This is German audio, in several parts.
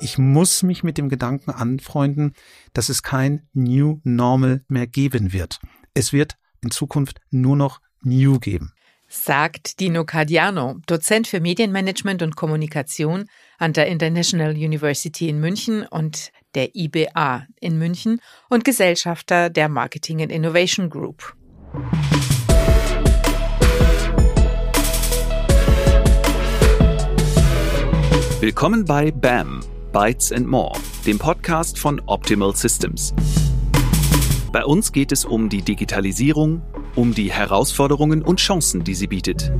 Ich muss mich mit dem Gedanken anfreunden, dass es kein New Normal mehr geben wird. Es wird in Zukunft nur noch New geben. Sagt Dino Cardiano, Dozent für Medienmanagement und Kommunikation an der International University in München und der IBA in München und Gesellschafter der Marketing and Innovation Group. Willkommen bei BAM, Bytes and More, dem Podcast von Optimal Systems. Bei uns geht es um die Digitalisierung, um die Herausforderungen und Chancen, die sie bietet.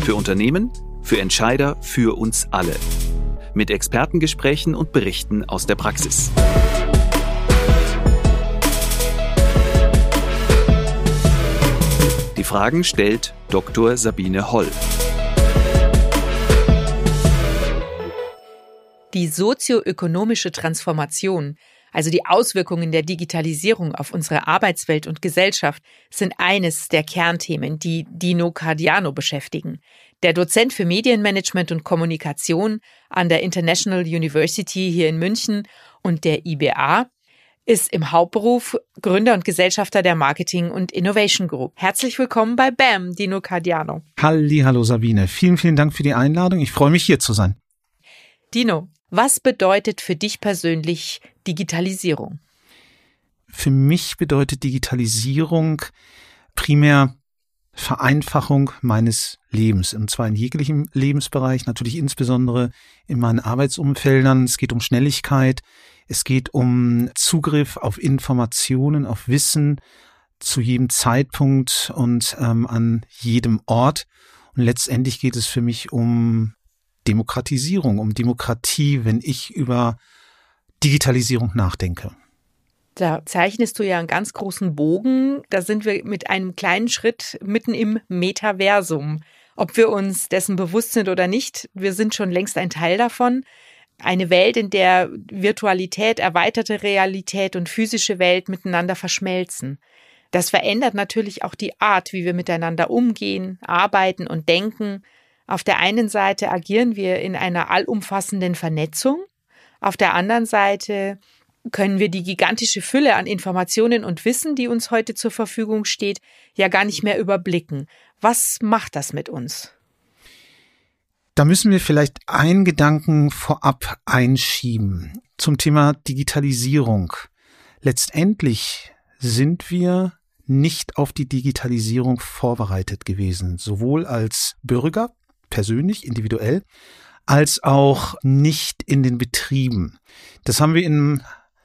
Für Unternehmen, für Entscheider, für uns alle. Mit Expertengesprächen und Berichten aus der Praxis. Die Fragen stellt Dr. Sabine Holl. Die sozioökonomische Transformation, also die Auswirkungen der Digitalisierung auf unsere Arbeitswelt und Gesellschaft, sind eines der Kernthemen, die Dino Cardiano beschäftigen. Der Dozent für Medienmanagement und Kommunikation an der International University hier in München und der IBA ist im Hauptberuf Gründer und Gesellschafter der Marketing und Innovation Group. Herzlich willkommen bei BAM, Dino Cardiano. Halli, hallo Sabine. Vielen, vielen Dank für die Einladung. Ich freue mich hier zu sein. Dino, was bedeutet für dich persönlich Digitalisierung? Für mich bedeutet Digitalisierung primär Vereinfachung meines Lebens, und zwar in jeglichem Lebensbereich, natürlich insbesondere in meinen Arbeitsumfeldern. Es geht um Schnelligkeit, es geht um Zugriff auf Informationen, auf Wissen zu jedem Zeitpunkt und ähm, an jedem Ort. Und letztendlich geht es für mich um Demokratisierung, um Demokratie, wenn ich über Digitalisierung nachdenke. Da zeichnest du ja einen ganz großen Bogen. Da sind wir mit einem kleinen Schritt mitten im Metaversum. Ob wir uns dessen bewusst sind oder nicht, wir sind schon längst ein Teil davon. Eine Welt, in der Virtualität, erweiterte Realität und physische Welt miteinander verschmelzen. Das verändert natürlich auch die Art, wie wir miteinander umgehen, arbeiten und denken. Auf der einen Seite agieren wir in einer allumfassenden Vernetzung, auf der anderen Seite können wir die gigantische Fülle an Informationen und Wissen, die uns heute zur Verfügung steht, ja gar nicht mehr überblicken. Was macht das mit uns? Da müssen wir vielleicht einen Gedanken vorab einschieben zum Thema Digitalisierung. Letztendlich sind wir nicht auf die Digitalisierung vorbereitet gewesen, sowohl als Bürger persönlich, individuell, als auch nicht in den Betrieben. Das haben wir in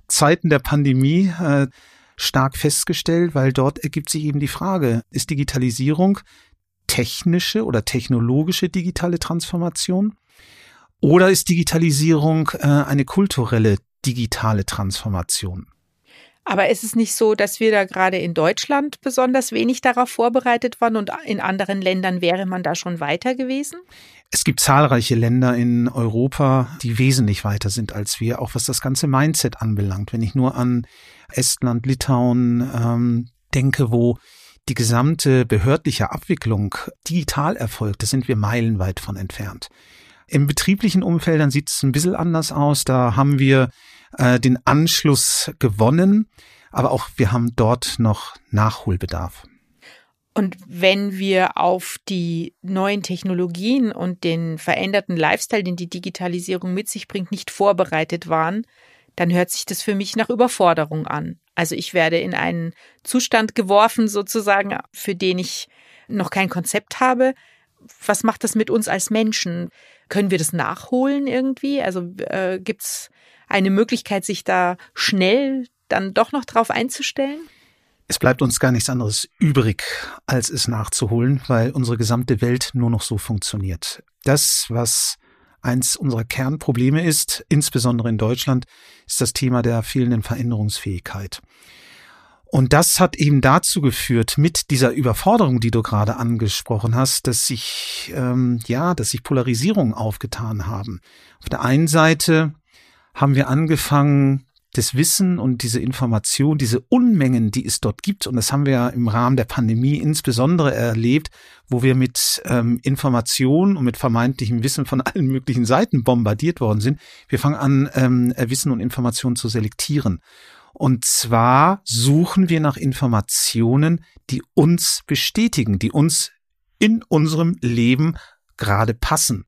Zeiten der Pandemie äh, stark festgestellt, weil dort ergibt sich eben die Frage, ist Digitalisierung technische oder technologische digitale Transformation oder ist Digitalisierung äh, eine kulturelle digitale Transformation? Aber ist es nicht so, dass wir da gerade in Deutschland besonders wenig darauf vorbereitet waren und in anderen Ländern wäre man da schon weiter gewesen? Es gibt zahlreiche Länder in Europa, die wesentlich weiter sind als wir, auch was das ganze Mindset anbelangt. Wenn ich nur an Estland, Litauen ähm, denke, wo die gesamte behördliche Abwicklung digital erfolgt, da sind wir meilenweit von entfernt. Im betrieblichen Umfeld sieht es ein bisschen anders aus. Da haben wir äh, den Anschluss gewonnen, aber auch wir haben dort noch Nachholbedarf. Und wenn wir auf die neuen Technologien und den veränderten Lifestyle, den die Digitalisierung mit sich bringt, nicht vorbereitet waren, dann hört sich das für mich nach Überforderung an. Also ich werde in einen Zustand geworfen, sozusagen, für den ich noch kein Konzept habe. Was macht das mit uns als Menschen? Können wir das nachholen irgendwie? Also äh, gibt es eine Möglichkeit, sich da schnell dann doch noch drauf einzustellen? Es bleibt uns gar nichts anderes übrig, als es nachzuholen, weil unsere gesamte Welt nur noch so funktioniert. Das, was eins unserer Kernprobleme ist, insbesondere in Deutschland, ist das Thema der fehlenden Veränderungsfähigkeit. Und das hat eben dazu geführt, mit dieser Überforderung, die du gerade angesprochen hast, dass sich ähm, ja, dass sich Polarisierungen aufgetan haben. Auf der einen Seite haben wir angefangen, das Wissen und diese Information, diese Unmengen, die es dort gibt, und das haben wir ja im Rahmen der Pandemie insbesondere erlebt, wo wir mit ähm, Informationen und mit vermeintlichem Wissen von allen möglichen Seiten bombardiert worden sind. Wir fangen an, ähm, Wissen und Informationen zu selektieren. Und zwar suchen wir nach Informationen, die uns bestätigen, die uns in unserem Leben gerade passen.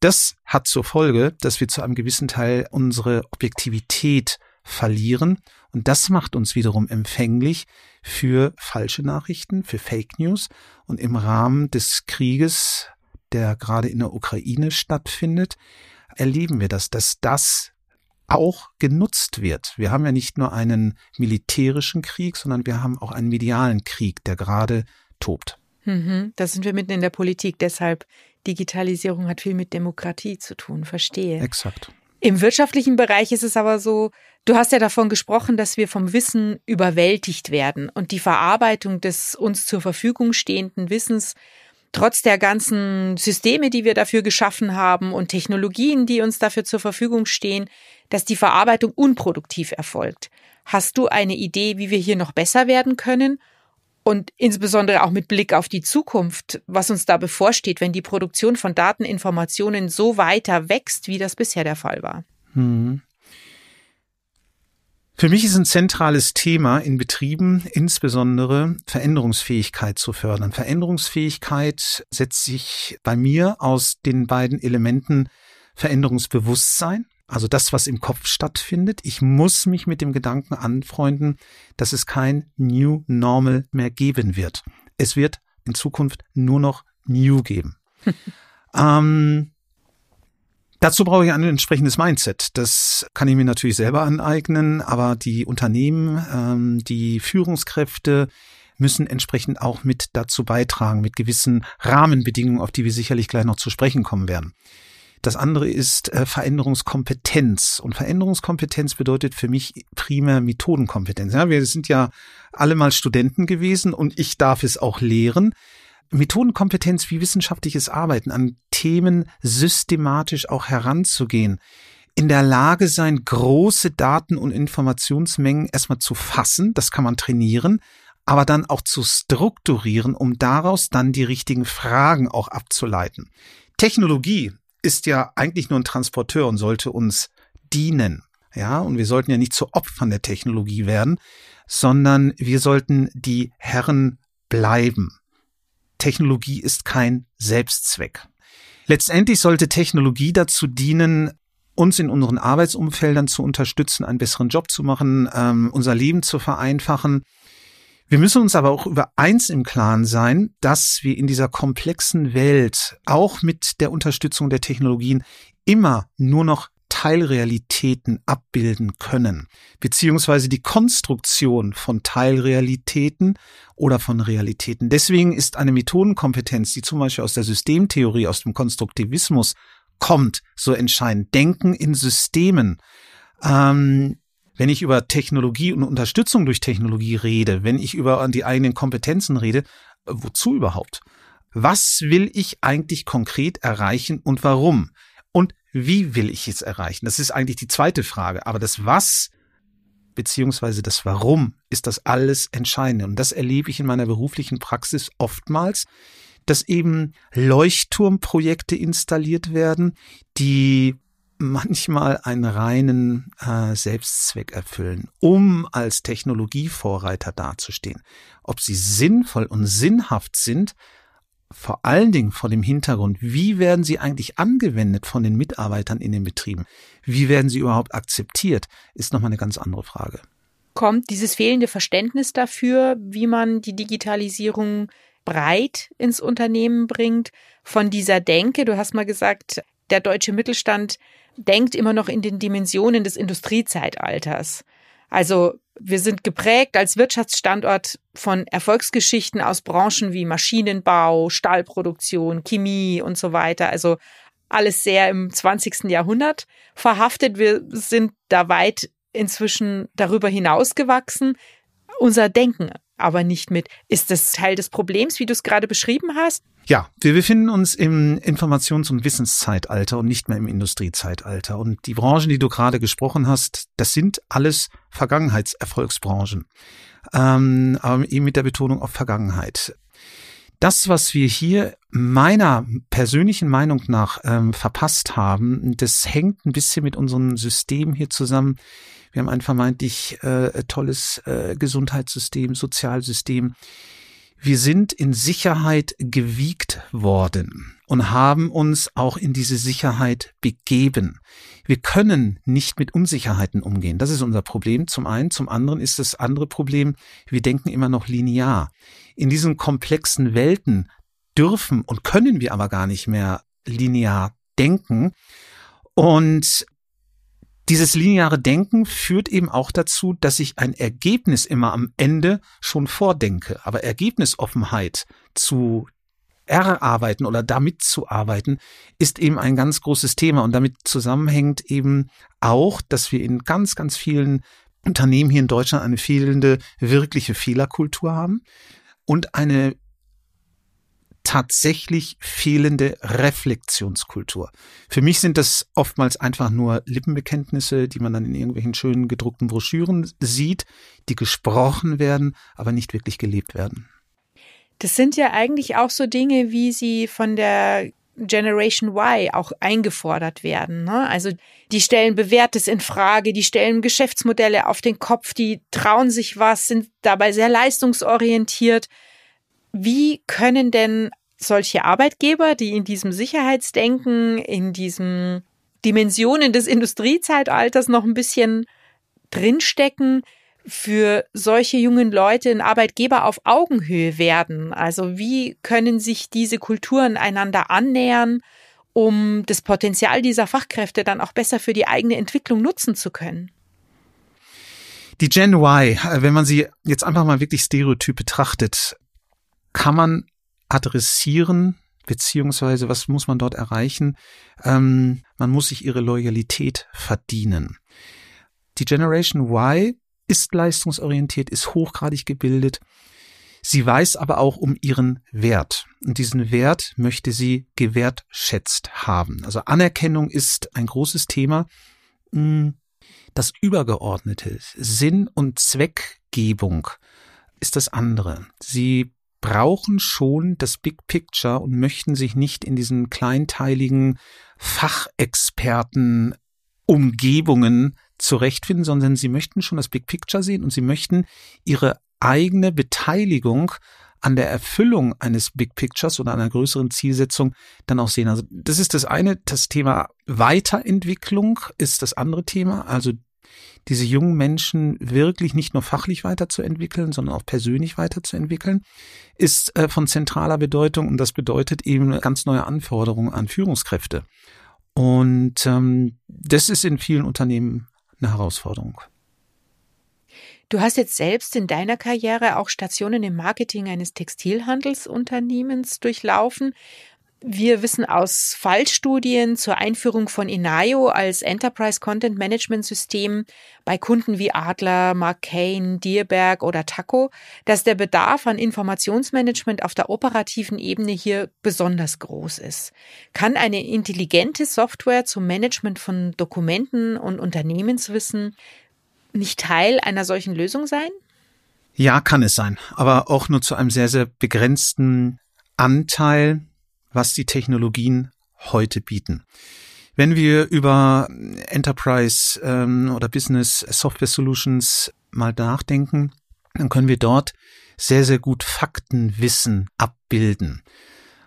Das hat zur Folge, dass wir zu einem gewissen Teil unsere Objektivität verlieren. Und das macht uns wiederum empfänglich für falsche Nachrichten, für Fake News. Und im Rahmen des Krieges, der gerade in der Ukraine stattfindet, erleben wir das, dass das auch genutzt wird. Wir haben ja nicht nur einen militärischen Krieg, sondern wir haben auch einen medialen Krieg, der gerade tobt. Mhm, da sind wir mitten in der Politik. Deshalb Digitalisierung hat viel mit Demokratie zu tun. Verstehe. Exakt. Im wirtschaftlichen Bereich ist es aber so, du hast ja davon gesprochen, dass wir vom Wissen überwältigt werden und die Verarbeitung des uns zur Verfügung stehenden Wissens trotz der ganzen Systeme, die wir dafür geschaffen haben und Technologien, die uns dafür zur Verfügung stehen, dass die Verarbeitung unproduktiv erfolgt. Hast du eine Idee, wie wir hier noch besser werden können? Und insbesondere auch mit Blick auf die Zukunft, was uns da bevorsteht, wenn die Produktion von Dateninformationen so weiter wächst, wie das bisher der Fall war. Hm. Für mich ist ein zentrales Thema in Betrieben insbesondere Veränderungsfähigkeit zu fördern. Veränderungsfähigkeit setzt sich bei mir aus den beiden Elementen Veränderungsbewusstsein also das, was im Kopf stattfindet. Ich muss mich mit dem Gedanken anfreunden, dass es kein New Normal mehr geben wird. Es wird in Zukunft nur noch New geben. ähm, dazu brauche ich ein entsprechendes Mindset. Das kann ich mir natürlich selber aneignen, aber die Unternehmen, ähm, die Führungskräfte, müssen entsprechend auch mit dazu beitragen, mit gewissen Rahmenbedingungen, auf die wir sicherlich gleich noch zu sprechen kommen werden. Das andere ist äh, Veränderungskompetenz. Und Veränderungskompetenz bedeutet für mich primär Methodenkompetenz. Ja, wir sind ja alle mal Studenten gewesen und ich darf es auch lehren. Methodenkompetenz wie wissenschaftliches Arbeiten an Themen systematisch auch heranzugehen in der Lage sein, große Daten- und Informationsmengen erstmal zu fassen, das kann man trainieren, aber dann auch zu strukturieren, um daraus dann die richtigen Fragen auch abzuleiten. Technologie ist ja eigentlich nur ein Transporteur und sollte uns dienen. Ja, und wir sollten ja nicht zu Opfern der Technologie werden, sondern wir sollten die Herren bleiben. Technologie ist kein Selbstzweck. Letztendlich sollte Technologie dazu dienen, uns in unseren Arbeitsumfeldern zu unterstützen, einen besseren Job zu machen, ähm, unser Leben zu vereinfachen wir müssen uns aber auch über eins im Klaren sein, dass wir in dieser komplexen Welt auch mit der Unterstützung der Technologien immer nur noch Teilrealitäten abbilden können, beziehungsweise die Konstruktion von Teilrealitäten oder von Realitäten. Deswegen ist eine Methodenkompetenz, die zum Beispiel aus der Systemtheorie, aus dem Konstruktivismus kommt, so entscheidend. Denken in Systemen. Ähm, wenn ich über Technologie und Unterstützung durch Technologie rede, wenn ich über die eigenen Kompetenzen rede, wozu überhaupt? Was will ich eigentlich konkret erreichen und warum? Und wie will ich es erreichen? Das ist eigentlich die zweite Frage. Aber das Was beziehungsweise das Warum ist das alles Entscheidende. Und das erlebe ich in meiner beruflichen Praxis oftmals, dass eben Leuchtturmprojekte installiert werden, die manchmal einen reinen äh, Selbstzweck erfüllen, um als Technologievorreiter dazustehen. Ob sie sinnvoll und sinnhaft sind, vor allen Dingen vor dem Hintergrund, wie werden sie eigentlich angewendet von den Mitarbeitern in den Betrieben? Wie werden sie überhaupt akzeptiert, ist nochmal eine ganz andere Frage. Kommt dieses fehlende Verständnis dafür, wie man die Digitalisierung breit ins Unternehmen bringt, von dieser Denke, du hast mal gesagt, der deutsche Mittelstand denkt immer noch in den Dimensionen des Industriezeitalters. Also wir sind geprägt als Wirtschaftsstandort von Erfolgsgeschichten aus Branchen wie Maschinenbau, Stahlproduktion, Chemie und so weiter. Also alles sehr im 20. Jahrhundert verhaftet. Wir sind da weit inzwischen darüber hinausgewachsen. Unser Denken aber nicht mit. Ist das Teil des Problems, wie du es gerade beschrieben hast? Ja, wir befinden uns im Informations- und Wissenszeitalter und nicht mehr im Industriezeitalter. Und die Branchen, die du gerade gesprochen hast, das sind alles Vergangenheitserfolgsbranchen. Ähm, aber eben mit der Betonung auf Vergangenheit. Das, was wir hier meiner persönlichen Meinung nach ähm, verpasst haben, das hängt ein bisschen mit unserem System hier zusammen. Wir haben ein vermeintlich äh, tolles äh, Gesundheitssystem, Sozialsystem wir sind in Sicherheit gewiegt worden und haben uns auch in diese Sicherheit begeben. Wir können nicht mit Unsicherheiten umgehen. Das ist unser Problem zum einen. Zum anderen ist das andere Problem, wir denken immer noch linear. In diesen komplexen Welten dürfen und können wir aber gar nicht mehr linear denken. Und dieses lineare Denken führt eben auch dazu, dass ich ein Ergebnis immer am Ende schon vordenke. Aber Ergebnisoffenheit zu erarbeiten oder damit zu arbeiten, ist eben ein ganz großes Thema. Und damit zusammenhängt eben auch, dass wir in ganz, ganz vielen Unternehmen hier in Deutschland eine fehlende wirkliche Fehlerkultur haben und eine tatsächlich fehlende Reflexionskultur. Für mich sind das oftmals einfach nur Lippenbekenntnisse, die man dann in irgendwelchen schönen gedruckten Broschüren sieht, die gesprochen werden, aber nicht wirklich gelebt werden. Das sind ja eigentlich auch so Dinge, wie sie von der Generation Y auch eingefordert werden. Ne? Also die stellen Bewährtes in Frage, die stellen Geschäftsmodelle auf den Kopf, die trauen sich was, sind dabei sehr leistungsorientiert. Wie können denn solche Arbeitgeber, die in diesem Sicherheitsdenken, in diesen Dimensionen des Industriezeitalters noch ein bisschen drinstecken, für solche jungen Leute ein Arbeitgeber auf Augenhöhe werden? Also wie können sich diese Kulturen einander annähern, um das Potenzial dieser Fachkräfte dann auch besser für die eigene Entwicklung nutzen zu können? Die Gen Y, wenn man sie jetzt einfach mal wirklich stereotyp betrachtet, kann man adressieren, beziehungsweise was muss man dort erreichen? Ähm, man muss sich ihre Loyalität verdienen. Die Generation Y ist leistungsorientiert, ist hochgradig gebildet. Sie weiß aber auch um ihren Wert. Und diesen Wert möchte sie gewertschätzt haben. Also Anerkennung ist ein großes Thema. Hm, das Übergeordnete, Sinn und Zweckgebung ist das andere. Sie brauchen schon das Big Picture und möchten sich nicht in diesen kleinteiligen Fachexperten Umgebungen zurechtfinden, sondern sie möchten schon das Big Picture sehen und sie möchten ihre eigene Beteiligung an der Erfüllung eines Big Pictures oder einer größeren Zielsetzung dann auch sehen. Also das ist das eine, das Thema Weiterentwicklung ist das andere Thema, also diese jungen Menschen wirklich nicht nur fachlich weiterzuentwickeln, sondern auch persönlich weiterzuentwickeln, ist äh, von zentraler Bedeutung und das bedeutet eben ganz neue Anforderungen an Führungskräfte. Und ähm, das ist in vielen Unternehmen eine Herausforderung. Du hast jetzt selbst in deiner Karriere auch Stationen im Marketing eines Textilhandelsunternehmens durchlaufen. Wir wissen aus Fallstudien zur Einführung von Inayo als Enterprise Content Management System bei Kunden wie Adler, McCain, Dierberg oder Taco, dass der Bedarf an Informationsmanagement auf der operativen Ebene hier besonders groß ist. Kann eine intelligente Software zum Management von Dokumenten und Unternehmenswissen nicht Teil einer solchen Lösung sein? Ja, kann es sein, aber auch nur zu einem sehr, sehr begrenzten Anteil was die Technologien heute bieten. Wenn wir über Enterprise ähm, oder Business Software Solutions mal nachdenken, dann können wir dort sehr, sehr gut Faktenwissen abbilden.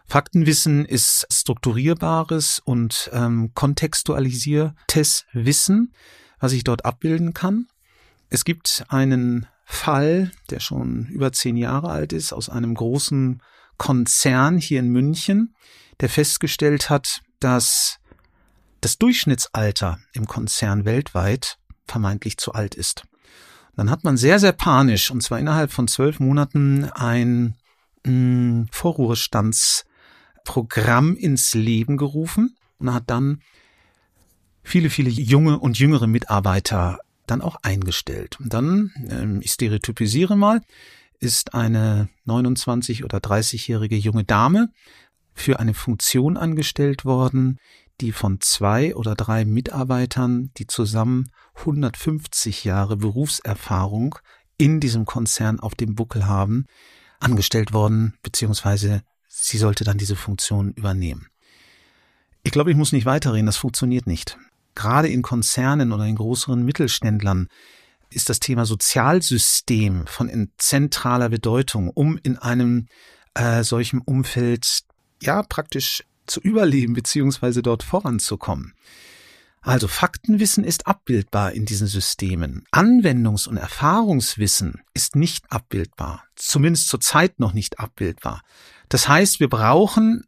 Faktenwissen ist strukturierbares und ähm, kontextualisiertes Wissen, was ich dort abbilden kann. Es gibt einen Fall, der schon über zehn Jahre alt ist, aus einem großen Konzern hier in München, der festgestellt hat, dass das Durchschnittsalter im Konzern weltweit vermeintlich zu alt ist. Dann hat man sehr, sehr panisch, und zwar innerhalb von zwölf Monaten, ein mh, hm, Vorruhestandsprogramm ins Leben gerufen und hat dann viele, viele junge und jüngere Mitarbeiter dann auch eingestellt. Und dann, ähm, ich stereotypisiere mal, ist eine 29 oder 30-jährige junge Dame für eine Funktion angestellt worden, die von zwei oder drei Mitarbeitern, die zusammen 150 Jahre Berufserfahrung in diesem Konzern auf dem Buckel haben, angestellt worden, beziehungsweise sie sollte dann diese Funktion übernehmen. Ich glaube, ich muss nicht weiterreden, das funktioniert nicht. Gerade in Konzernen oder in größeren Mittelständlern ist das Thema Sozialsystem von zentraler Bedeutung, um in einem äh, solchen Umfeld ja praktisch zu überleben beziehungsweise dort voranzukommen. Also Faktenwissen ist abbildbar in diesen Systemen. Anwendungs- und Erfahrungswissen ist nicht abbildbar, zumindest zurzeit noch nicht abbildbar. Das heißt, wir brauchen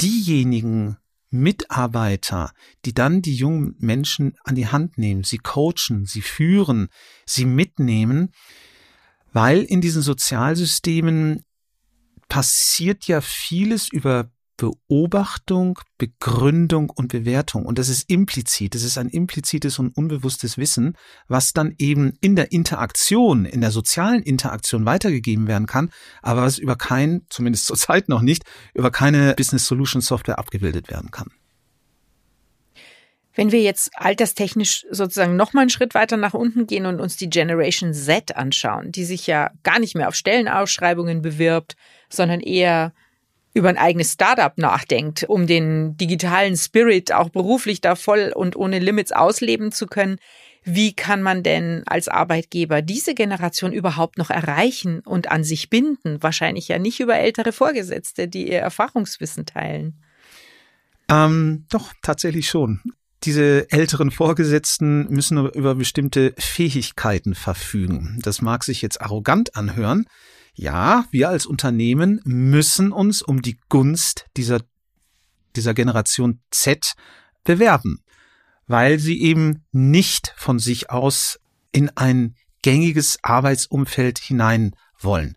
diejenigen Mitarbeiter, die dann die jungen Menschen an die Hand nehmen, sie coachen, sie führen, sie mitnehmen, weil in diesen Sozialsystemen passiert ja vieles über Beobachtung, Begründung und Bewertung. Und das ist implizit. Das ist ein implizites und unbewusstes Wissen, was dann eben in der Interaktion, in der sozialen Interaktion weitergegeben werden kann, aber was über kein, zumindest zurzeit noch nicht, über keine Business Solution Software abgebildet werden kann. Wenn wir jetzt alterstechnisch sozusagen nochmal einen Schritt weiter nach unten gehen und uns die Generation Z anschauen, die sich ja gar nicht mehr auf Stellenausschreibungen bewirbt, sondern eher über ein eigenes Startup nachdenkt, um den digitalen Spirit auch beruflich da voll und ohne Limits ausleben zu können. Wie kann man denn als Arbeitgeber diese Generation überhaupt noch erreichen und an sich binden? Wahrscheinlich ja nicht über ältere Vorgesetzte, die ihr Erfahrungswissen teilen. Ähm, doch, tatsächlich schon. Diese älteren Vorgesetzten müssen über bestimmte Fähigkeiten verfügen. Das mag sich jetzt arrogant anhören, ja, wir als Unternehmen müssen uns um die Gunst dieser, dieser Generation Z bewerben, weil sie eben nicht von sich aus in ein gängiges Arbeitsumfeld hinein wollen.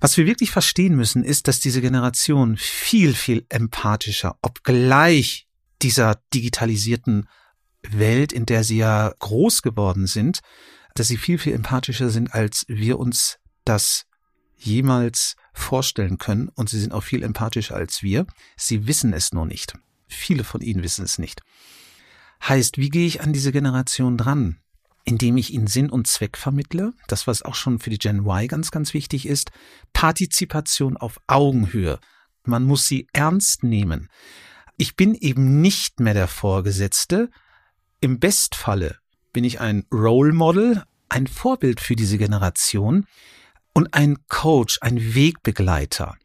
Was wir wirklich verstehen müssen, ist, dass diese Generation viel, viel empathischer, obgleich dieser digitalisierten Welt, in der sie ja groß geworden sind, dass sie viel, viel empathischer sind, als wir uns das jemals vorstellen können und sie sind auch viel empathischer als wir. Sie wissen es nur nicht. Viele von ihnen wissen es nicht. Heißt, wie gehe ich an diese Generation dran? Indem ich ihnen Sinn und Zweck vermittle, das was auch schon für die Gen Y ganz, ganz wichtig ist, Partizipation auf Augenhöhe. Man muss sie ernst nehmen. Ich bin eben nicht mehr der Vorgesetzte. Im Bestfalle bin ich ein Role Model, ein Vorbild für diese Generation, und ein Coach, ein Wegbegleiter.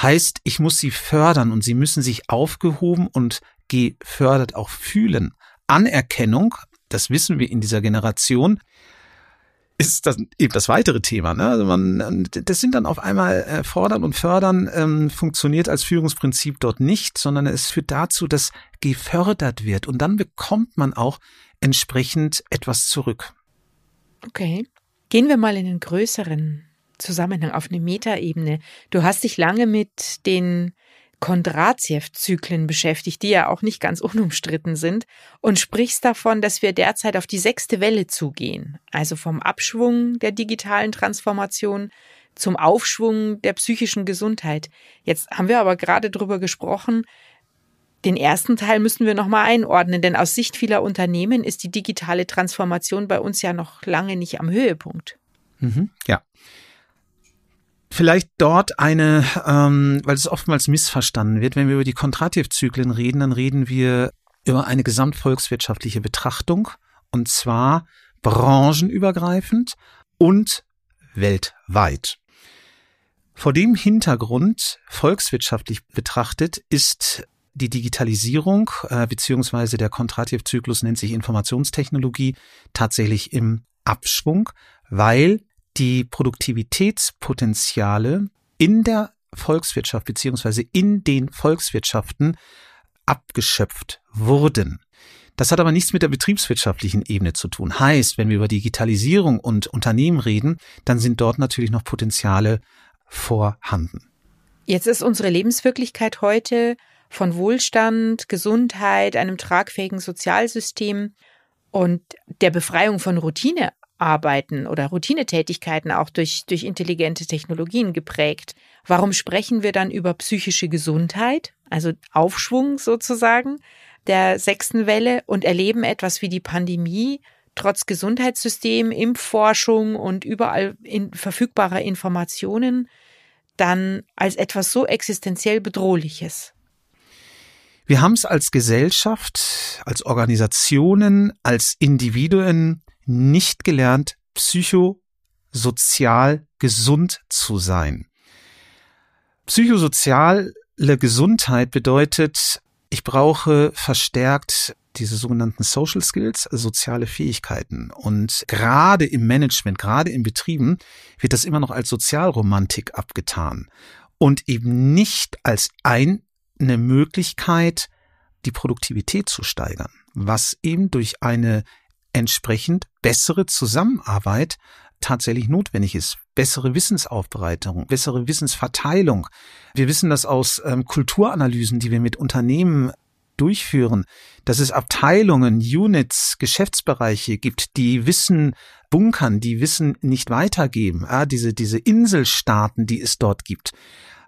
Heißt, ich muss sie fördern und sie müssen sich aufgehoben und gefördert auch fühlen. Anerkennung, das wissen wir in dieser Generation, ist das eben das weitere Thema. Ne? Also man, das sind dann auf einmal äh, fordern und fördern ähm, funktioniert als Führungsprinzip dort nicht, sondern es führt dazu, dass gefördert wird und dann bekommt man auch entsprechend etwas zurück. Okay, gehen wir mal in den größeren Zusammenhang, auf eine Metaebene. Du hast dich lange mit den Kondratiev-Zyklen beschäftigt, die ja auch nicht ganz unumstritten sind, und sprichst davon, dass wir derzeit auf die sechste Welle zugehen, also vom Abschwung der digitalen Transformation zum Aufschwung der psychischen Gesundheit. Jetzt haben wir aber gerade darüber gesprochen, den ersten Teil müssen wir nochmal einordnen, denn aus Sicht vieler Unternehmen ist die digitale Transformation bei uns ja noch lange nicht am Höhepunkt. Mhm, ja. Vielleicht dort eine, ähm, weil es oftmals missverstanden wird, wenn wir über die Kontrativzyklen reden, dann reden wir über eine gesamtvolkswirtschaftliche Betrachtung und zwar branchenübergreifend und weltweit. Vor dem Hintergrund, volkswirtschaftlich betrachtet, ist die Digitalisierung äh, beziehungsweise der Kontrativzyklus nennt sich Informationstechnologie tatsächlich im Abschwung, weil die Produktivitätspotenziale in der Volkswirtschaft beziehungsweise in den Volkswirtschaften abgeschöpft wurden. Das hat aber nichts mit der betriebswirtschaftlichen Ebene zu tun. Heißt, wenn wir über Digitalisierung und Unternehmen reden, dann sind dort natürlich noch Potenziale vorhanden. Jetzt ist unsere Lebenswirklichkeit heute von Wohlstand, Gesundheit, einem tragfähigen Sozialsystem und der Befreiung von Routine Arbeiten oder Routinetätigkeiten auch durch, durch intelligente Technologien geprägt. Warum sprechen wir dann über psychische Gesundheit, also Aufschwung sozusagen der sechsten Welle und erleben etwas wie die Pandemie trotz Gesundheitssystem, Impfforschung und überall in verfügbarer Informationen dann als etwas so existenziell Bedrohliches? Wir haben es als Gesellschaft, als Organisationen, als Individuen nicht gelernt, psychosozial gesund zu sein. Psychosoziale Gesundheit bedeutet, ich brauche verstärkt diese sogenannten Social Skills, also soziale Fähigkeiten. Und gerade im Management, gerade in Betrieben wird das immer noch als Sozialromantik abgetan und eben nicht als eine Möglichkeit, die Produktivität zu steigern, was eben durch eine entsprechend bessere Zusammenarbeit tatsächlich notwendig ist. Bessere Wissensaufbereitung, bessere Wissensverteilung. Wir wissen das aus ähm, Kulturanalysen, die wir mit Unternehmen durchführen, dass es Abteilungen, Units, Geschäftsbereiche gibt, die Wissen bunkern, die Wissen nicht weitergeben. Ja, diese, diese Inselstaaten, die es dort gibt.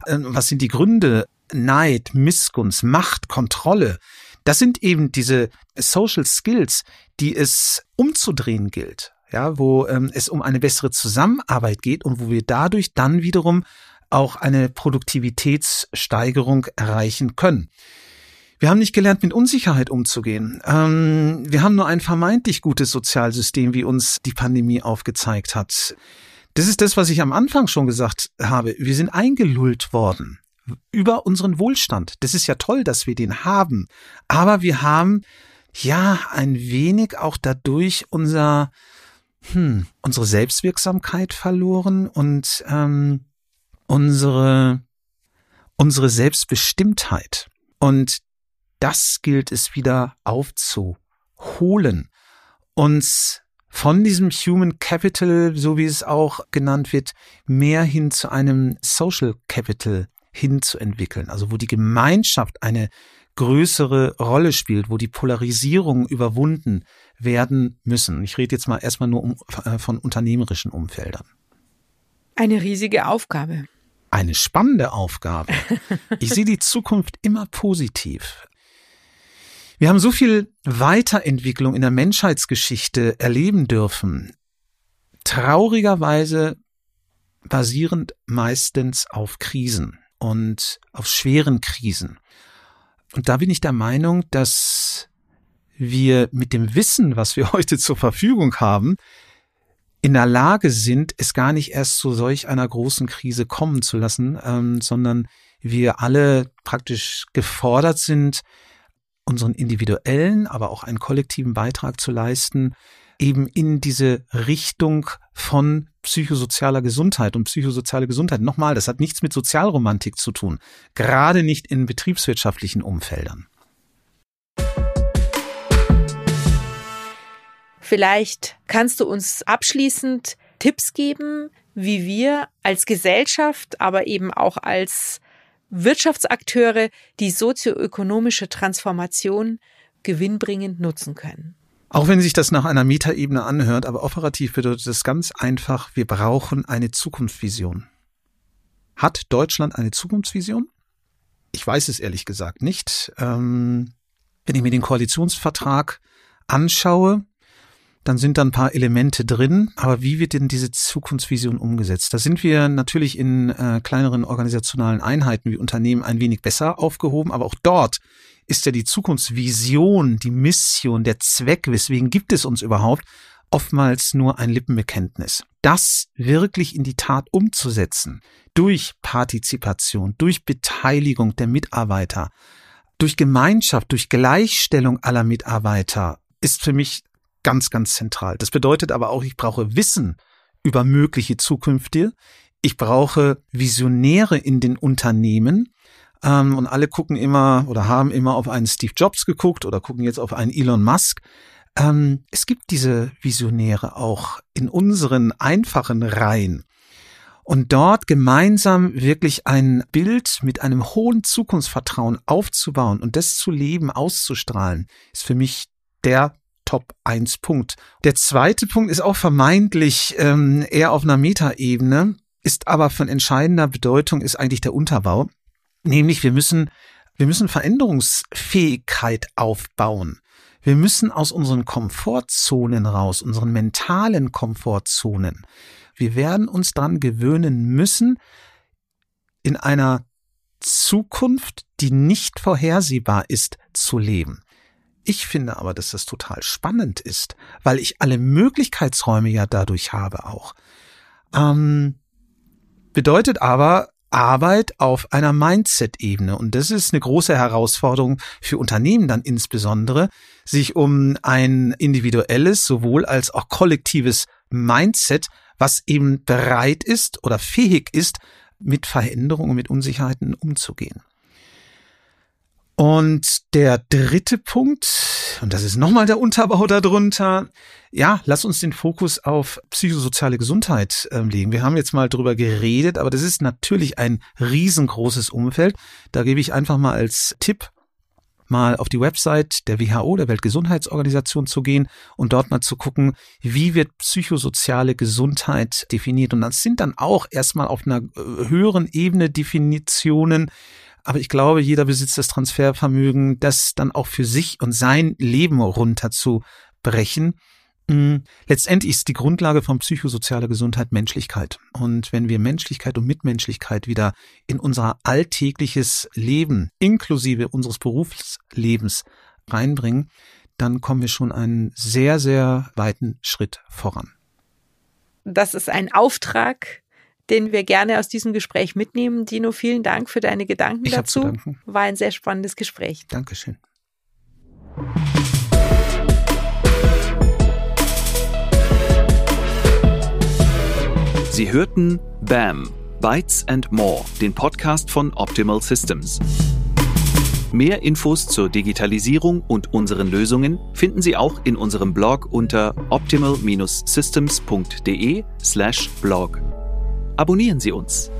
Ähm, was sind die Gründe? Neid, Missgunst, Macht, Kontrolle. Das sind eben diese Social Skills, die es umzudrehen gilt. Ja, wo ähm, es um eine bessere Zusammenarbeit geht und wo wir dadurch dann wiederum auch eine Produktivitätssteigerung erreichen können. Wir haben nicht gelernt, mit Unsicherheit umzugehen. Ähm, wir haben nur ein vermeintlich gutes Sozialsystem, wie uns die Pandemie aufgezeigt hat. Das ist das, was ich am Anfang schon gesagt habe. Wir sind eingelullt worden über unseren Wohlstand. Das ist ja toll, dass wir den haben. Aber wir haben ja ein wenig auch dadurch unser, hm, unsere Selbstwirksamkeit verloren und ähm, unsere, unsere Selbstbestimmtheit. Und das gilt es wieder aufzuholen. Uns von diesem Human Capital, so wie es auch genannt wird, mehr hin zu einem Social Capital hinzuentwickeln. Also wo die Gemeinschaft eine größere Rolle spielt, wo die Polarisierungen überwunden werden müssen. Ich rede jetzt mal erstmal nur um, äh, von unternehmerischen Umfeldern. Eine riesige Aufgabe. Eine spannende Aufgabe. Ich sehe die Zukunft immer positiv. Wir haben so viel Weiterentwicklung in der Menschheitsgeschichte erleben dürfen. Traurigerweise basierend meistens auf Krisen und auf schweren Krisen. Und da bin ich der Meinung, dass wir mit dem Wissen, was wir heute zur Verfügung haben, in der Lage sind, es gar nicht erst zu solch einer großen Krise kommen zu lassen, ähm, sondern wir alle praktisch gefordert sind, unseren individuellen, aber auch einen kollektiven Beitrag zu leisten, eben in diese Richtung von psychosozialer Gesundheit und psychosoziale Gesundheit. Nochmal, das hat nichts mit Sozialromantik zu tun, gerade nicht in betriebswirtschaftlichen Umfeldern. Vielleicht kannst du uns abschließend Tipps geben, wie wir als Gesellschaft, aber eben auch als Wirtschaftsakteure die sozioökonomische Transformation gewinnbringend nutzen können. Auch wenn sich das nach einer Metaebene anhört, aber operativ bedeutet es ganz einfach, wir brauchen eine Zukunftsvision. Hat Deutschland eine Zukunftsvision? Ich weiß es ehrlich gesagt nicht. Ähm, wenn ich mir den Koalitionsvertrag anschaue, dann sind da ein paar Elemente drin, aber wie wird denn diese Zukunftsvision umgesetzt? Da sind wir natürlich in äh, kleineren organisationalen Einheiten wie Unternehmen ein wenig besser aufgehoben, aber auch dort ist ja die Zukunftsvision, die Mission, der Zweck, weswegen gibt es uns überhaupt, oftmals nur ein Lippenbekenntnis. Das wirklich in die Tat umzusetzen, durch Partizipation, durch Beteiligung der Mitarbeiter, durch Gemeinschaft, durch Gleichstellung aller Mitarbeiter, ist für mich ganz, ganz zentral. Das bedeutet aber auch, ich brauche Wissen über mögliche Zukünfte. Ich brauche Visionäre in den Unternehmen. Ähm, und alle gucken immer oder haben immer auf einen Steve Jobs geguckt oder gucken jetzt auf einen Elon Musk. Ähm, es gibt diese Visionäre auch in unseren einfachen Reihen. Und dort gemeinsam wirklich ein Bild mit einem hohen Zukunftsvertrauen aufzubauen und das zu leben, auszustrahlen, ist für mich der Top 1 Punkt. Der zweite Punkt ist auch vermeintlich ähm, eher auf einer Metaebene, ist aber von entscheidender Bedeutung, ist eigentlich der Unterbau. Nämlich wir müssen, wir müssen Veränderungsfähigkeit aufbauen. Wir müssen aus unseren Komfortzonen raus, unseren mentalen Komfortzonen. Wir werden uns dran gewöhnen müssen, in einer Zukunft, die nicht vorhersehbar ist, zu leben. Ich finde aber, dass das total spannend ist, weil ich alle Möglichkeitsräume ja dadurch habe auch. Ähm, bedeutet aber Arbeit auf einer Mindset-Ebene. Und das ist eine große Herausforderung für Unternehmen dann insbesondere, sich um ein individuelles sowohl als auch kollektives Mindset, was eben bereit ist oder fähig ist, mit Veränderungen, mit Unsicherheiten umzugehen. Und der dritte Punkt, und das ist nochmal der Unterbau darunter, ja, lass uns den Fokus auf psychosoziale Gesundheit äh, legen. Wir haben jetzt mal drüber geredet, aber das ist natürlich ein riesengroßes Umfeld. Da gebe ich einfach mal als Tipp mal auf die Website der WHO, der Weltgesundheitsorganisation zu gehen und dort mal zu gucken, wie wird psychosoziale Gesundheit definiert. Und das sind dann auch erstmal auf einer äh, höheren Ebene Definitionen, aber ich glaube, jeder besitzt das Transfervermögen, das dann auch für sich und sein Leben runterzubrechen. Mm, letztendlich ist die Grundlage von psychosozialer Gesundheit Menschlichkeit. Und wenn wir Menschlichkeit und Mitmenschlichkeit wieder in unser alltägliches Leben, inklusive unseres Berufslebens reinbringen, dann kommen wir schon einen sehr, sehr weiten Schritt voran. Das ist ein Auftrag, den wir gerne aus diesem Gespräch mitnehmen. Dino, vielen Dank für deine Gedanken ich dazu. War ein sehr spannendes Gespräch. Dankeschön. Sie hörten BAM, Bytes and More, den Podcast von Optimal Systems. Mehr Infos zur Digitalisierung und unseren Lösungen finden Sie auch in unserem Blog unter optimal-systems.de/blog. Abonnieren Sie uns.